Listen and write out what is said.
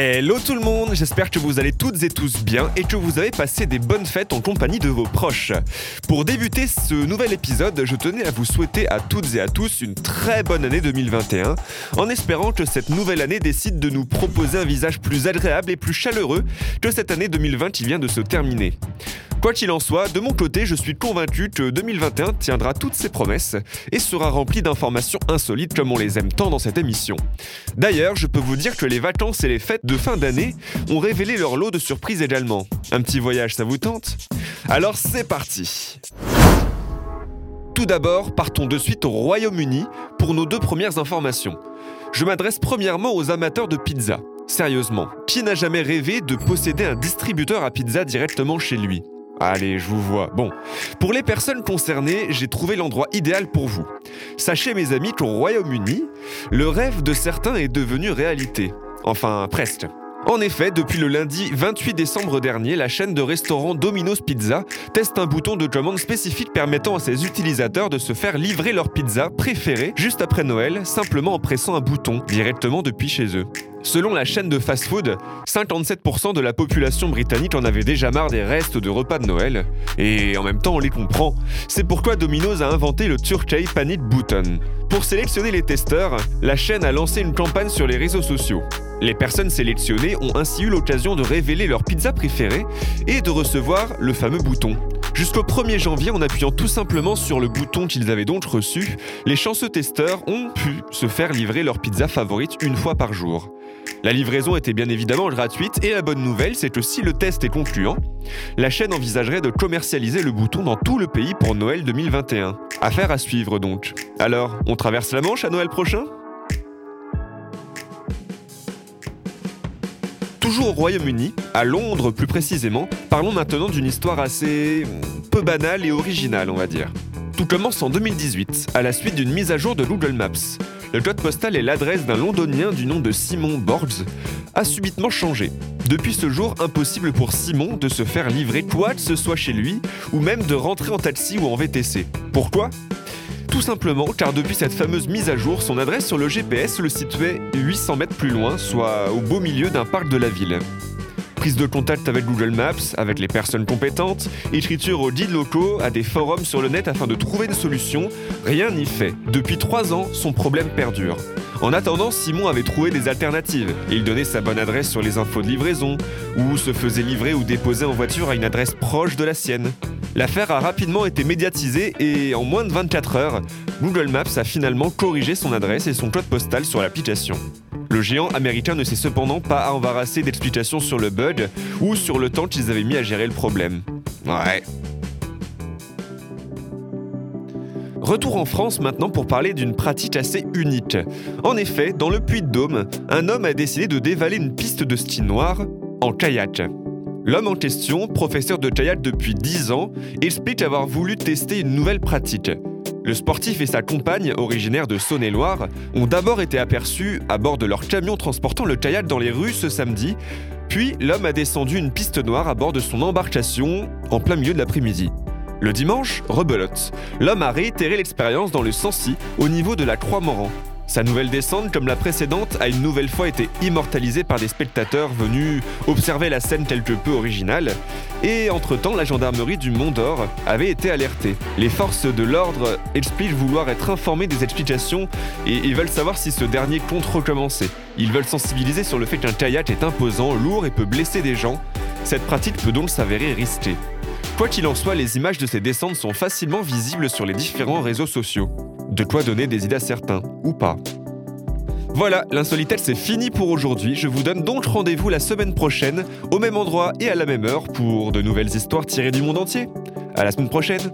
Hello tout le monde, j'espère que vous allez toutes et tous bien et que vous avez passé des bonnes fêtes en compagnie de vos proches. Pour débuter ce nouvel épisode, je tenais à vous souhaiter à toutes et à tous une très bonne année 2021, en espérant que cette nouvelle année décide de nous proposer un visage plus agréable et plus chaleureux que cette année 2020 qui vient de se terminer. Quoi qu'il en soit, de mon côté, je suis convaincu que 2021 tiendra toutes ses promesses et sera rempli d'informations insolites comme on les aime tant dans cette émission. D'ailleurs, je peux vous dire que les vacances et les fêtes de fin d'année ont révélé leur lot de surprises également. Un petit voyage, ça vous tente? Alors c'est parti Tout d'abord, partons de suite au Royaume-Uni pour nos deux premières informations. Je m'adresse premièrement aux amateurs de pizza. Sérieusement, qui n'a jamais rêvé de posséder un distributeur à pizza directement chez lui? Allez, je vous vois. Bon, pour les personnes concernées, j'ai trouvé l'endroit idéal pour vous. Sachez mes amis qu'au Royaume-Uni, le rêve de certains est devenu réalité. Enfin, presque. En effet, depuis le lundi 28 décembre dernier, la chaîne de restaurants Domino's Pizza teste un bouton de commande spécifique permettant à ses utilisateurs de se faire livrer leur pizza préférée juste après Noël, simplement en pressant un bouton directement depuis chez eux. Selon la chaîne de fast-food, 57% de la population britannique en avait déjà marre des restes de repas de Noël. Et en même temps, on les comprend. C'est pourquoi Domino's a inventé le Turkey Panic Button. Pour sélectionner les testeurs, la chaîne a lancé une campagne sur les réseaux sociaux. Les personnes sélectionnées ont ainsi eu l'occasion de révéler leur pizza préférée et de recevoir le fameux bouton. Jusqu'au 1er janvier, en appuyant tout simplement sur le bouton qu'ils avaient donc reçu, les chanceux testeurs ont pu se faire livrer leur pizza favorite une fois par jour. La livraison était bien évidemment gratuite et la bonne nouvelle, c'est que si le test est concluant, la chaîne envisagerait de commercialiser le bouton dans tout le pays pour Noël 2021. Affaire à suivre donc. Alors, on traverse la Manche à Noël prochain? Toujours au Royaume-Uni, à Londres plus précisément, parlons maintenant d'une histoire assez peu banale et originale, on va dire. Tout commence en 2018, à la suite d'une mise à jour de Google Maps. Le code postal et l'adresse d'un londonien du nom de Simon Borges a subitement changé. Depuis ce jour, impossible pour Simon de se faire livrer quoi que ce soit chez lui, ou même de rentrer en taxi ou en VTC. Pourquoi? Tout simplement car depuis cette fameuse mise à jour, son adresse sur le GPS le situait 800 mètres plus loin, soit au beau milieu d'un parc de la ville. Prise de contact avec Google Maps, avec les personnes compétentes, écriture aux guides locaux, à des forums sur le net afin de trouver une solution, rien n'y fait. Depuis trois ans, son problème perdure. En attendant, Simon avait trouvé des alternatives. Il donnait sa bonne adresse sur les infos de livraison, ou se faisait livrer ou déposer en voiture à une adresse proche de la sienne. L'affaire a rapidement été médiatisée et en moins de 24 heures, Google Maps a finalement corrigé son adresse et son code postal sur l'application. Le géant américain ne s'est cependant pas embarrassé d'explications sur le bug ou sur le temps qu'ils avaient mis à gérer le problème. Ouais. Retour en France maintenant pour parler d'une pratique assez unique. En effet, dans le Puy-de-Dôme, un homme a décidé de dévaler une piste de ski noir en kayak. L'homme en question, professeur de kayak depuis 10 ans, explique avoir voulu tester une nouvelle pratique. Le sportif et sa compagne, originaires de Saône-et-Loire, ont d'abord été aperçus à bord de leur camion transportant le kayak dans les rues ce samedi, puis l'homme a descendu une piste noire à bord de son embarcation en plein milieu de l'après-midi. Le dimanche, rebelote. L'homme a réitéré l'expérience dans le Sancy, au niveau de la Croix-Moran. Sa nouvelle descente, comme la précédente, a une nouvelle fois été immortalisée par des spectateurs venus observer la scène quelque peu originale. Et entre-temps, la gendarmerie du Mont d'Or avait été alertée. Les forces de l'ordre expliquent vouloir être informées des explications et ils veulent savoir si ce dernier compte recommencer. Ils veulent sensibiliser sur le fait qu'un kayak est imposant, lourd et peut blesser des gens. Cette pratique peut donc s'avérer risquée. Quoi qu'il en soit, les images de ces descentes sont facilement visibles sur les différents réseaux sociaux. De quoi donner des idées à certains, ou pas. Voilà, l'insolitel c'est fini pour aujourd'hui. Je vous donne donc rendez-vous la semaine prochaine, au même endroit et à la même heure, pour de nouvelles histoires tirées du monde entier. À la semaine prochaine!